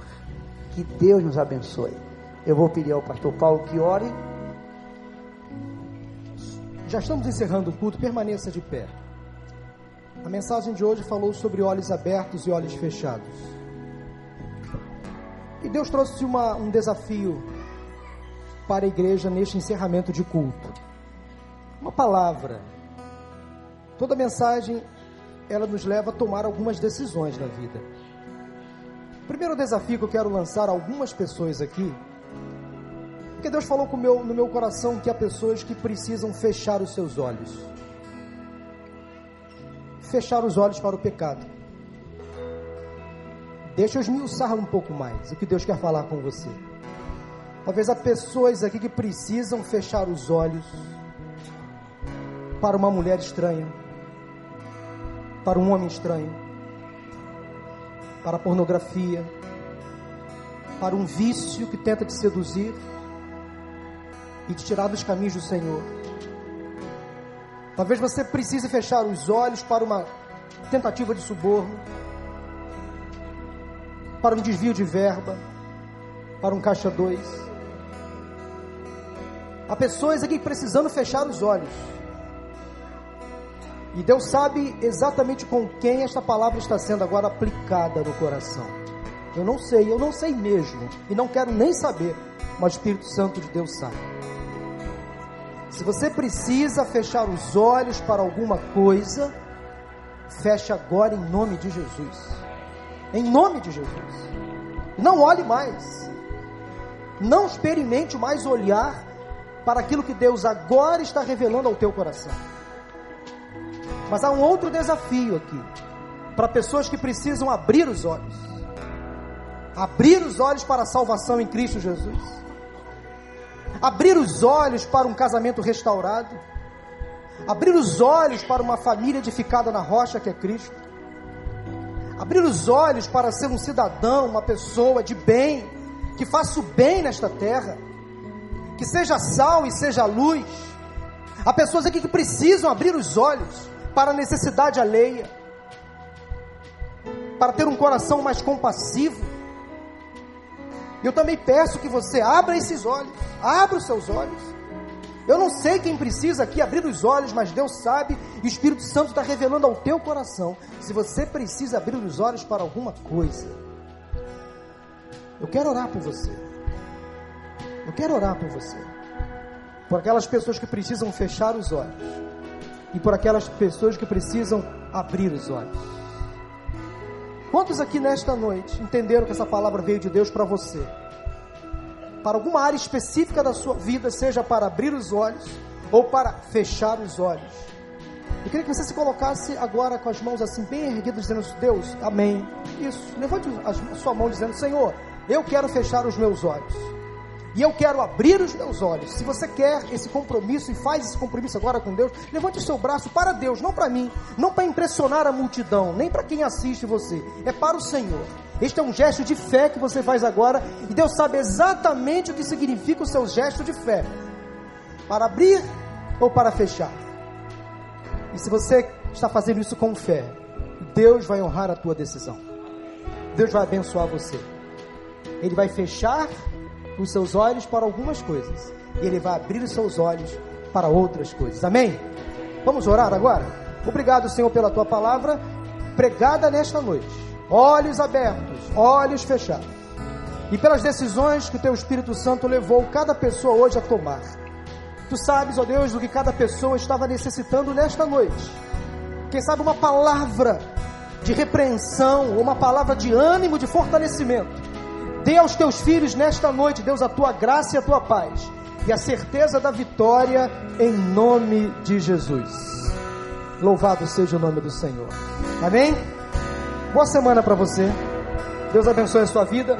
Que Deus nos abençoe. Eu vou pedir ao pastor Paulo que ore. Já estamos encerrando o culto, permaneça de pé. A mensagem de hoje falou sobre olhos abertos e olhos fechados. E Deus trouxe uma, um desafio para a igreja neste encerramento de culto. Uma palavra. Toda mensagem ela nos leva a tomar algumas decisões na vida. O primeiro desafio que eu quero lançar a algumas pessoas aqui, porque Deus falou meu, no meu coração que há pessoas que precisam fechar os seus olhos. Fechar os olhos para o pecado. Deixa eu esmiuçar um pouco mais o que Deus quer falar com você. Talvez há pessoas aqui que precisam fechar os olhos para uma mulher estranha, para um homem estranho, para a pornografia, para um vício que tenta te seduzir e te tirar dos caminhos do Senhor. Talvez você precise fechar os olhos para uma tentativa de suborno, para um desvio de verba, para um caixa dois. Há pessoas aqui precisando fechar os olhos. E Deus sabe exatamente com quem esta palavra está sendo agora aplicada no coração. Eu não sei, eu não sei mesmo, e não quero nem saber, mas o Espírito Santo de Deus sabe. Se você precisa fechar os olhos para alguma coisa, feche agora em nome de Jesus. Em nome de Jesus. Não olhe mais. Não experimente mais olhar para aquilo que Deus agora está revelando ao teu coração. Mas há um outro desafio aqui, para pessoas que precisam abrir os olhos. Abrir os olhos para a salvação em Cristo Jesus. Abrir os olhos para um casamento restaurado. Abrir os olhos para uma família edificada na rocha que é Cristo. Abrir os olhos para ser um cidadão, uma pessoa de bem, que faça o bem nesta terra, que seja sal e seja luz. Há pessoas aqui que precisam abrir os olhos para a necessidade alheia, para ter um coração mais compassivo. Eu também peço que você abra esses olhos, abra os seus olhos. Eu não sei quem precisa aqui abrir os olhos, mas Deus sabe e o Espírito Santo está revelando ao teu coração. Se você precisa abrir os olhos para alguma coisa, eu quero orar por você. Eu quero orar por você. Por aquelas pessoas que precisam fechar os olhos e por aquelas pessoas que precisam abrir os olhos. Quantos aqui nesta noite entenderam que essa palavra veio de Deus para você? Para alguma área específica da sua vida, seja para abrir os olhos ou para fechar os olhos. Eu queria que você se colocasse agora com as mãos assim bem erguidas, dizendo: Deus, amém. Isso, levante a sua mão dizendo: Senhor, eu quero fechar os meus olhos e eu quero abrir os meus olhos. Se você quer esse compromisso e faz esse compromisso agora com Deus, levante o seu braço para Deus, não para mim, não para impressionar a multidão, nem para quem assiste você, é para o Senhor. Este é um gesto de fé que você faz agora e Deus sabe exatamente o que significa o seu gesto de fé. Para abrir ou para fechar. E se você está fazendo isso com fé, Deus vai honrar a tua decisão. Deus vai abençoar você. Ele vai fechar os seus olhos para algumas coisas e Ele vai abrir os seus olhos para outras coisas. Amém? Vamos orar agora? Obrigado, Senhor, pela tua palavra pregada nesta noite. Olhos abertos, olhos fechados. E pelas decisões que o teu Espírito Santo levou cada pessoa hoje a tomar. Tu sabes, ó Deus, do que cada pessoa estava necessitando nesta noite. Quem sabe uma palavra de repreensão, uma palavra de ânimo, de fortalecimento Dê aos teus filhos nesta noite, Deus, a tua graça e a tua paz e a certeza da vitória em nome de Jesus. Louvado seja o nome do Senhor. Amém? Boa semana para você. Deus abençoe a sua vida.